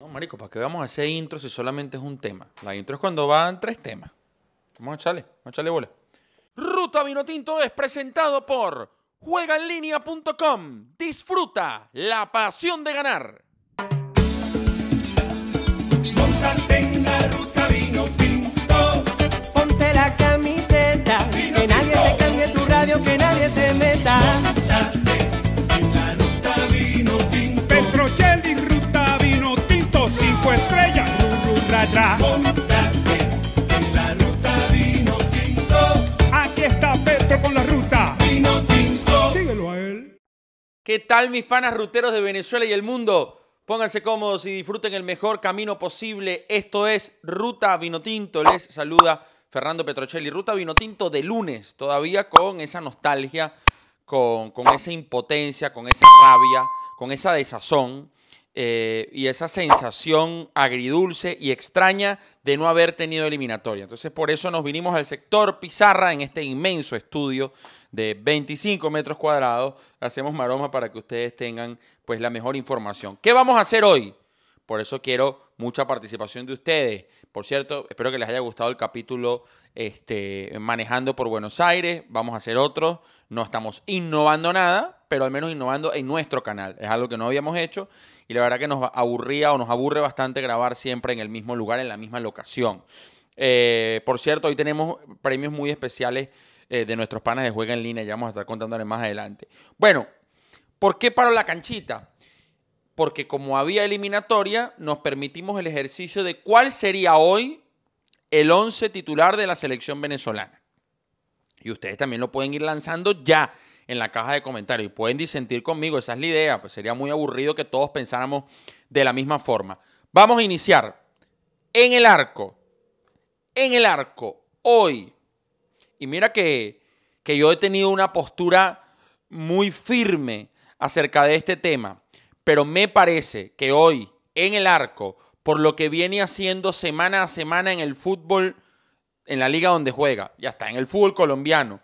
No, marico, ¿para qué vamos a hacer intro si solamente es un tema? La intro es cuando van tres temas. Vamos a echarle, vamos a echarle bola. Ruta Vinotinto es presentado por juegaenlinea.com. Disfruta la pasión de ganar. Montate en la ruta vino tinto. Aquí está Petro con la ruta vino tinto. Síguelo a él. ¿Qué tal mis panas ruteros de Venezuela y el mundo? Pónganse cómodos y disfruten el mejor camino posible. Esto es Ruta Vinotinto. Les saluda Fernando Petrocelli. Ruta Vinotinto de lunes, todavía con esa nostalgia, con, con esa impotencia, con esa rabia, con esa desazón eh, y esa sensación agridulce y extraña de no haber tenido eliminatoria. Entonces por eso nos vinimos al sector Pizarra en este inmenso estudio de 25 metros cuadrados. Hacemos maroma para que ustedes tengan pues la mejor información. ¿Qué vamos a hacer hoy? Por eso quiero mucha participación de ustedes. Por cierto, espero que les haya gustado el capítulo este, manejando por Buenos Aires. Vamos a hacer otro. No estamos innovando nada, pero al menos innovando en nuestro canal. Es algo que no habíamos hecho y la verdad que nos aburría o nos aburre bastante grabar siempre en el mismo lugar, en la misma locación. Eh, por cierto, hoy tenemos premios muy especiales eh, de nuestros panas de Juega en Línea. Ya vamos a estar contándoles más adelante. Bueno, ¿por qué paro la canchita? Porque como había eliminatoria, nos permitimos el ejercicio de cuál sería hoy el 11 titular de la selección venezolana. Y ustedes también lo pueden ir lanzando ya en la caja de comentarios y pueden disentir conmigo, esa es la idea, pues sería muy aburrido que todos pensáramos de la misma forma. Vamos a iniciar en el arco, en el arco, hoy. Y mira que, que yo he tenido una postura muy firme acerca de este tema, pero me parece que hoy en el arco, por lo que viene haciendo semana a semana en el fútbol, en la liga donde juega, ya está, en el fútbol colombiano,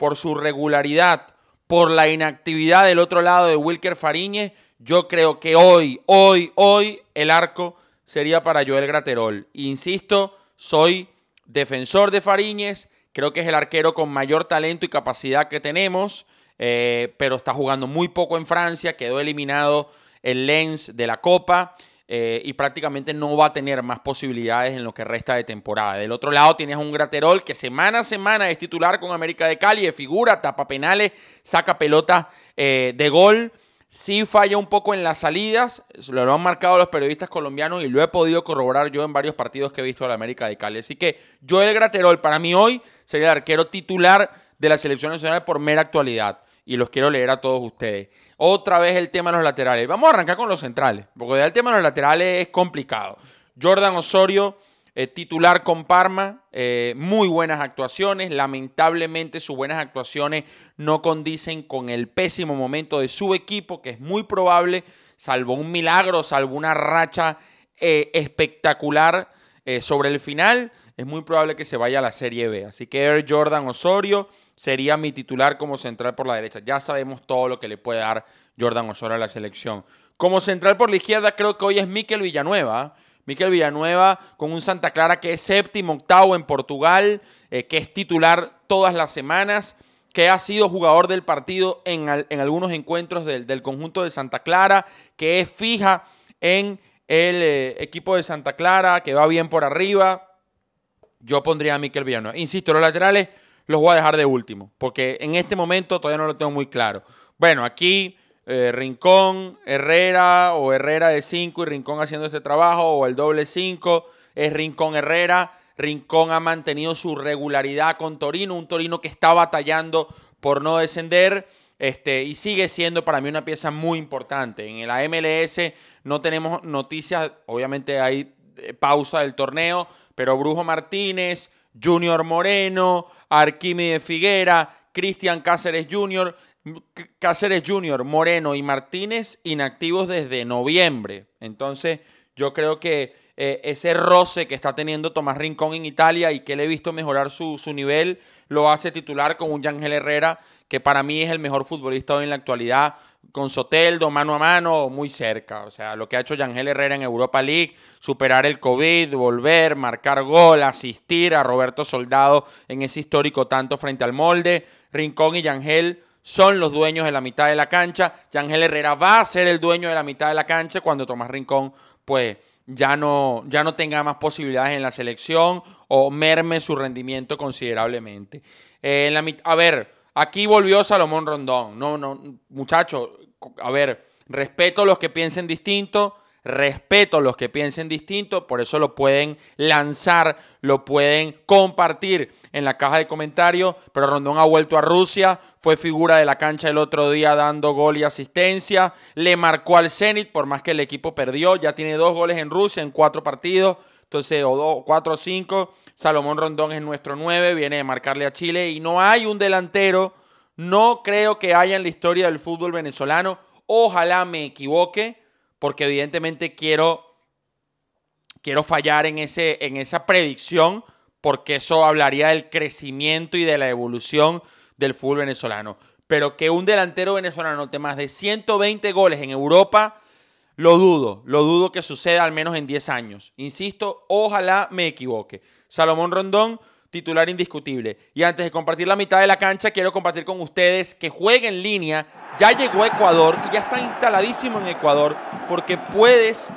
por su regularidad, por la inactividad del otro lado de Wilker Fariñez, yo creo que hoy, hoy, hoy el arco sería para Joel Graterol. Insisto, soy defensor de Fariñez, creo que es el arquero con mayor talento y capacidad que tenemos, eh, pero está jugando muy poco en Francia, quedó eliminado el Lens de la Copa. Eh, y prácticamente no va a tener más posibilidades en lo que resta de temporada. Del otro lado tienes un Graterol que semana a semana es titular con América de Cali, de figura, tapa penales, saca pelota eh, de gol. Sí falla un poco en las salidas, lo han marcado los periodistas colombianos y lo he podido corroborar yo en varios partidos que he visto de la América de Cali. Así que Joel Graterol para mí hoy sería el arquero titular de la selección nacional por mera actualidad. Y los quiero leer a todos ustedes. Otra vez el tema de los laterales. Vamos a arrancar con los centrales, porque el tema de los laterales es complicado. Jordan Osorio, eh, titular con Parma, eh, muy buenas actuaciones. Lamentablemente sus buenas actuaciones no condicen con el pésimo momento de su equipo, que es muy probable, salvo un milagro, salvo una racha eh, espectacular eh, sobre el final, es muy probable que se vaya a la Serie B. Así que Air Jordan Osorio sería mi titular como central por la derecha. Ya sabemos todo lo que le puede dar Jordan Osorio a la selección. Como central por la izquierda creo que hoy es Miquel Villanueva. Miquel Villanueva con un Santa Clara que es séptimo, octavo en Portugal, eh, que es titular todas las semanas, que ha sido jugador del partido en, en algunos encuentros del, del conjunto de Santa Clara, que es fija en el eh, equipo de Santa Clara, que va bien por arriba. Yo pondría a Miquel Villanueva. Insisto, los laterales los voy a dejar de último, porque en este momento todavía no lo tengo muy claro. Bueno, aquí eh, Rincón, Herrera o Herrera de 5 y Rincón haciendo este trabajo, o el doble 5 es Rincón Herrera. Rincón ha mantenido su regularidad con Torino, un Torino que está batallando por no descender. Este, y sigue siendo para mí una pieza muy importante. En la MLS no tenemos noticias, obviamente hay eh, pausa del torneo, pero Brujo Martínez, Junior Moreno, Arquímedes Figuera, Cristian Cáceres Jr., Cáceres Jr., Moreno y Martínez inactivos desde noviembre. Entonces, yo creo que eh, ese roce que está teniendo Tomás Rincón en Italia y que le he visto mejorar su, su nivel, lo hace titular con un Yángel Herrera, que para mí es el mejor futbolista hoy en la actualidad, con Soteldo mano a mano, muy cerca. O sea, lo que ha hecho Yangel Herrera en Europa League, superar el COVID, volver, marcar gol, asistir a Roberto Soldado en ese histórico tanto frente al molde. Rincón y Yangel son los dueños de la mitad de la cancha. Yangel Herrera va a ser el dueño de la mitad de la cancha cuando Tomás Rincón, pues ya no, ya no tenga más posibilidades en la selección o merme su rendimiento considerablemente. Eh, en la a ver, aquí volvió Salomón Rondón. No, no, muchachos, a ver, respeto a los que piensen distinto, respeto a los que piensen distinto, por eso lo pueden lanzar, lo pueden compartir en la caja de comentarios, pero Rondón ha vuelto a Rusia, fue figura de la cancha el otro día dando gol y asistencia, le marcó al Zenit, por más que el equipo perdió, ya tiene dos goles en Rusia en cuatro partidos, entonces, o dos, cuatro o cinco, Salomón Rondón es nuestro nueve, viene de marcarle a Chile y no hay un delantero, no creo que haya en la historia del fútbol venezolano, ojalá me equivoque, porque evidentemente quiero, quiero fallar en, ese, en esa predicción, porque eso hablaría del crecimiento y de la evolución del fútbol venezolano. Pero que un delantero venezolano note más de 120 goles en Europa, lo dudo, lo dudo que suceda al menos en 10 años. Insisto, ojalá me equivoque. Salomón Rondón, titular indiscutible. Y antes de compartir la mitad de la cancha, quiero compartir con ustedes que juegue en línea ya llegó a Ecuador y ya está instaladísimo en Ecuador porque puedes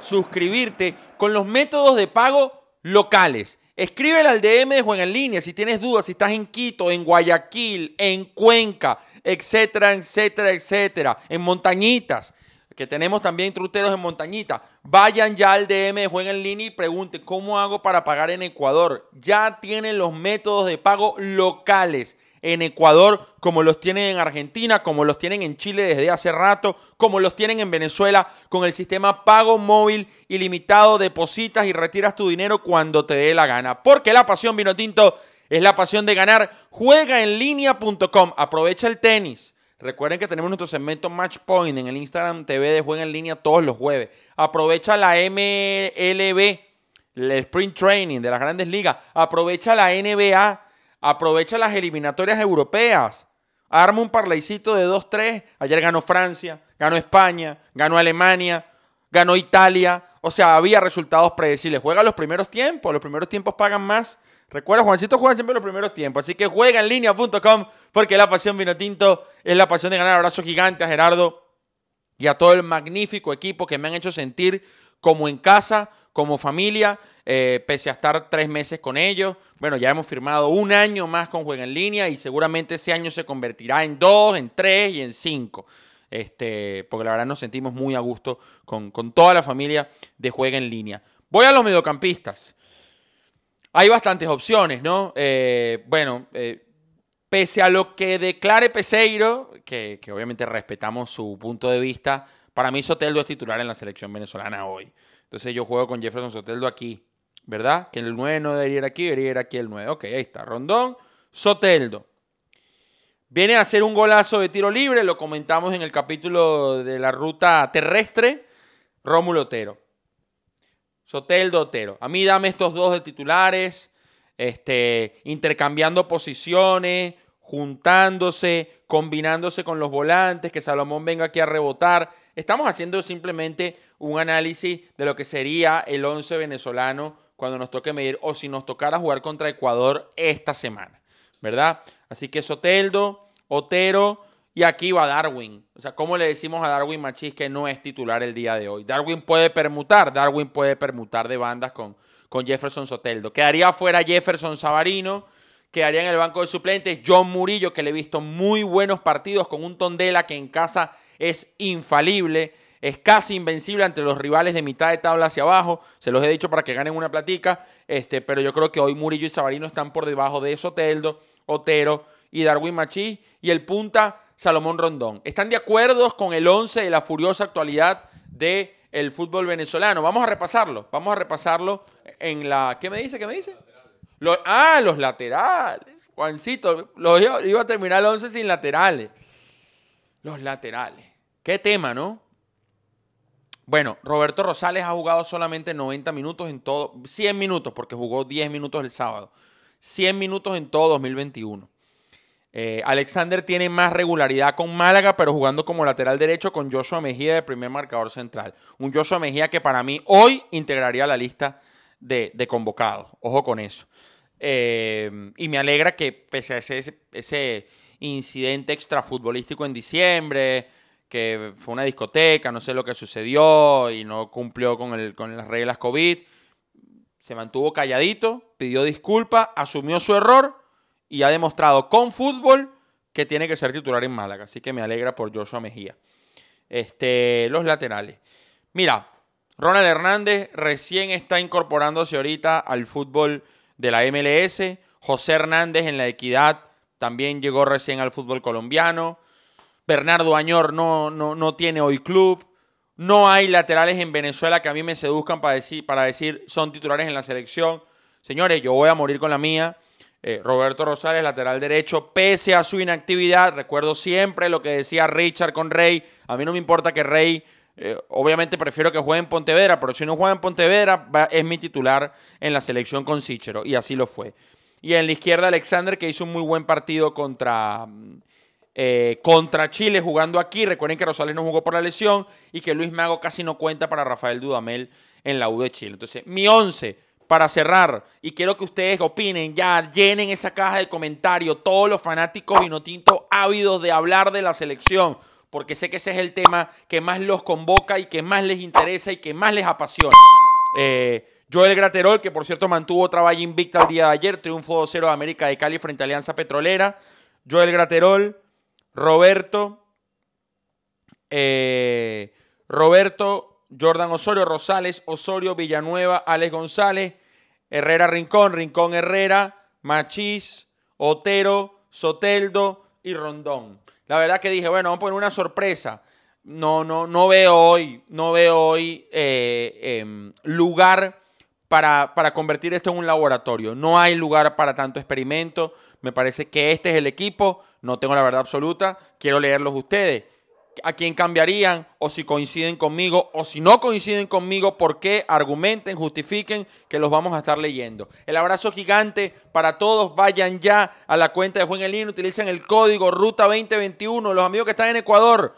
suscribirte con los métodos de pago locales. Escríbele al DM de Juega en Línea si tienes dudas, si estás en Quito, en Guayaquil, en Cuenca, etcétera, etcétera, etcétera, en Montañitas, que tenemos también truteros en Montañitas. Vayan ya al DM de Juega en Línea y pregunten cómo hago para pagar en Ecuador. Ya tienen los métodos de pago locales en Ecuador, como los tienen en Argentina, como los tienen en Chile desde hace rato, como los tienen en Venezuela con el sistema pago móvil ilimitado, depositas y retiras tu dinero cuando te dé la gana. Porque la pasión vino tinto es la pasión de ganar. Juega en línea.com, aprovecha el tenis. Recuerden que tenemos nuestro segmento Match Point en el Instagram TV de Juega en Línea todos los jueves. Aprovecha la MLB, el Sprint Training de las grandes ligas. Aprovecha la NBA Aprovecha las eliminatorias europeas. Arma un parlaycito de 2-3. Ayer ganó Francia, ganó España, ganó Alemania, ganó Italia. O sea, había resultados predecibles. Juega los primeros tiempos. Los primeros tiempos pagan más. Recuerda, Juancito juega siempre los primeros tiempos. Así que juega en línea.com porque la pasión vino tinto es la pasión de ganar. Abrazo gigante a Gerardo y a todo el magnífico equipo que me han hecho sentir como en casa, como familia, eh, pese a estar tres meses con ellos. Bueno, ya hemos firmado un año más con Juega en Línea y seguramente ese año se convertirá en dos, en tres y en cinco. Este, porque la verdad nos sentimos muy a gusto con, toda la familia de Juega en Línea. Voy a los mediocampistas. Hay bastantes opciones, ¿no? Eh, bueno, eh, pese a lo que declare Peseiro, que, que obviamente respetamos su punto de vista, para mí Soteldo es titular en la selección venezolana hoy. Entonces yo juego con Jefferson Soteldo aquí, ¿verdad? Que el 9 no debería ir aquí, debería ir aquí el 9. Ok, ahí está. Rondón, Soteldo. Viene a hacer un golazo de tiro libre, lo comentamos en el capítulo de la ruta terrestre. Rómulo Otero. Soteldo Otero. A mí dame estos dos de titulares, este, intercambiando posiciones, juntándose, combinándose con los volantes, que Salomón venga aquí a rebotar. Estamos haciendo simplemente un análisis de lo que sería el 11 venezolano cuando nos toque medir o si nos tocara jugar contra Ecuador esta semana, ¿verdad? Así que Soteldo, Otero y aquí va Darwin. O sea, ¿cómo le decimos a Darwin Machís que no es titular el día de hoy? Darwin puede permutar, Darwin puede permutar de bandas con, con Jefferson Soteldo. Quedaría fuera Jefferson Savarino quedaría en el banco de suplentes. John Murillo, que le he visto muy buenos partidos con un Tondela que en casa es infalible, es casi invencible ante los rivales de mitad de tabla hacia abajo. Se los he dicho para que ganen una platica, este, pero yo creo que hoy Murillo y Sabarino están por debajo de Soteldo, Otero y Darwin Machís y el punta Salomón Rondón. ¿Están de acuerdo con el 11 de la furiosa actualidad del el fútbol venezolano? Vamos a repasarlo, vamos a repasarlo en la... ¿Qué me dice? ¿Qué me dice? ah, los laterales. Juancito, iba, a terminar el 11 sin laterales. Los laterales. Qué tema, ¿no? Bueno, Roberto Rosales ha jugado solamente 90 minutos en todo, 100 minutos, porque jugó 10 minutos el sábado. 100 minutos en todo 2021. Eh, Alexander tiene más regularidad con Málaga, pero jugando como lateral derecho con Joshua Mejía de primer marcador central. Un Joshua Mejía que para mí hoy integraría la lista de, convocados. Ojo con eso. Eh, y me alegra que pese a ese, incidente extrafutbolístico en diciembre, que fue una discoteca, no sé lo que sucedió y no cumplió con, con las reglas COVID, se mantuvo calladito, pidió disculpas, asumió su error y ha demostrado con fútbol que tiene que ser titular en Málaga. Así que me alegra por Joshua Mejía. Este, los laterales. Mira, Ronald Hernández recién está incorporándose ahorita al fútbol de la MLS. José Hernández en la Equidad también llegó recién al fútbol colombiano. Bernardo Añor no, no, no tiene hoy club. No hay laterales en Venezuela que a mí me seduzcan para decir, para decir son titulares en la selección. Señores, yo voy a morir con la mía. Eh, Roberto Rosales, lateral derecho, pese a su inactividad, recuerdo siempre lo que decía Richard con Rey, a mí no me importa que Rey, eh, obviamente prefiero que juegue en Pontevedra, pero si no juega en Pontevedra, es mi titular en la selección con Sichero, y así lo fue. Y en la izquierda Alexander, que hizo un muy buen partido contra, eh, contra Chile jugando aquí. Recuerden que Rosales no jugó por la lesión y que Luis Mago casi no cuenta para Rafael Dudamel en la U de Chile. Entonces, mi 11 para cerrar, y quiero que ustedes opinen, ya llenen esa caja de comentarios, todos los fanáticos vinotintos ávidos de hablar de la selección, porque sé que ese es el tema que más los convoca y que más les interesa y que más les apasiona. Eh, Joel Graterol, que por cierto mantuvo otra valla invicta el día de ayer, triunfo 2-0 de América de Cali frente a Alianza Petrolera. Joel Graterol, Roberto, eh, Roberto Jordan Osorio, Rosales, Osorio, Villanueva, Alex González, Herrera Rincón, Rincón Herrera, Machís, Otero, Soteldo y Rondón. La verdad que dije, bueno, vamos a poner una sorpresa. No, no, no veo hoy, no veo hoy eh, em, lugar para, para convertir esto en un laboratorio. No hay lugar para tanto experimento. Me parece que este es el equipo. No tengo la verdad absoluta. Quiero leerlos ustedes a quién cambiarían o si coinciden conmigo o si no coinciden conmigo, por qué, argumenten, justifiquen que los vamos a estar leyendo. El abrazo gigante para todos, vayan ya a la cuenta de Juan Elín, utilicen el código Ruta 2021, los amigos que están en Ecuador.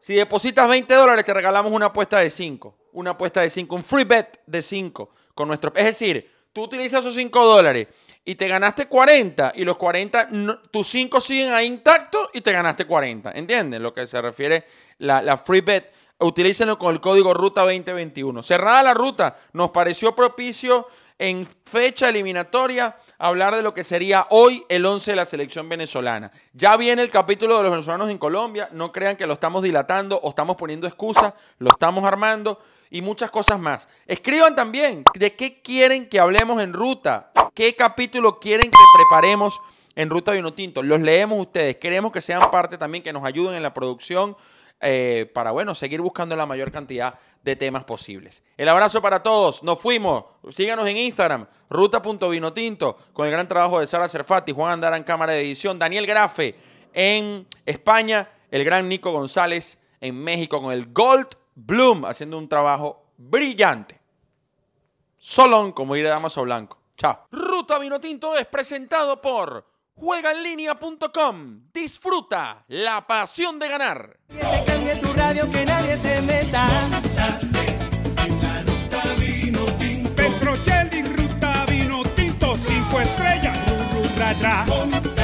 Si depositas 20 dólares te regalamos una apuesta de 5, una apuesta de 5, un free bet de 5 con nuestro... Es decir, tú utilizas esos 5 dólares y te ganaste 40 y los 40, tus 5 siguen ahí intactos y te ganaste 40. ¿Entienden? Lo que se refiere la, la free bet. Utilícenlo con el código Ruta 2021. Cerrada la ruta, nos pareció propicio en fecha eliminatoria hablar de lo que sería hoy el 11 de la selección venezolana. Ya viene el capítulo de los venezolanos en Colombia, no crean que lo estamos dilatando o estamos poniendo excusas, lo estamos armando y muchas cosas más. Escriban también de qué quieren que hablemos en ruta, qué capítulo quieren que preparemos en Ruta Vino Tinto. Los leemos ustedes, queremos que sean parte también, que nos ayuden en la producción eh, para, bueno, seguir buscando la mayor cantidad de temas posibles. El abrazo para todos, nos fuimos, síganos en Instagram, ruta.vinotinto, con el gran trabajo de Sara Cerfati, Juan Andara en cámara de edición, Daniel Grafe en España, el gran Nico González en México con el Gold Bloom haciendo un trabajo brillante. Solón, como diría Damaso Blanco. Chao. Ruta Vinotinto es presentado por juegaenlinea.com. Disfruta la pasión de ganar. Que te cambie tu radio, que nadie se meta. Petrochel y Ruta Vino Tinto, 5 estrellas, ru, ru, ra, ra.